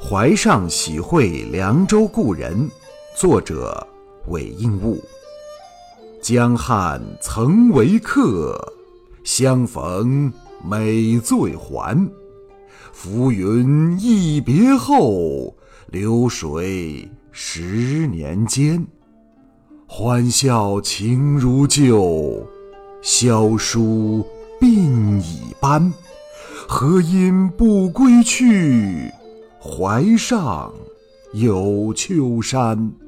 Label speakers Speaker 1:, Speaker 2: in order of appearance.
Speaker 1: 怀上喜会凉州故人，作者韦应物。江汉曾为客，相逢每醉还。浮云一别后，流水十年间。欢笑情如旧，萧疏鬓已斑。何因不归去？怀上有丘山。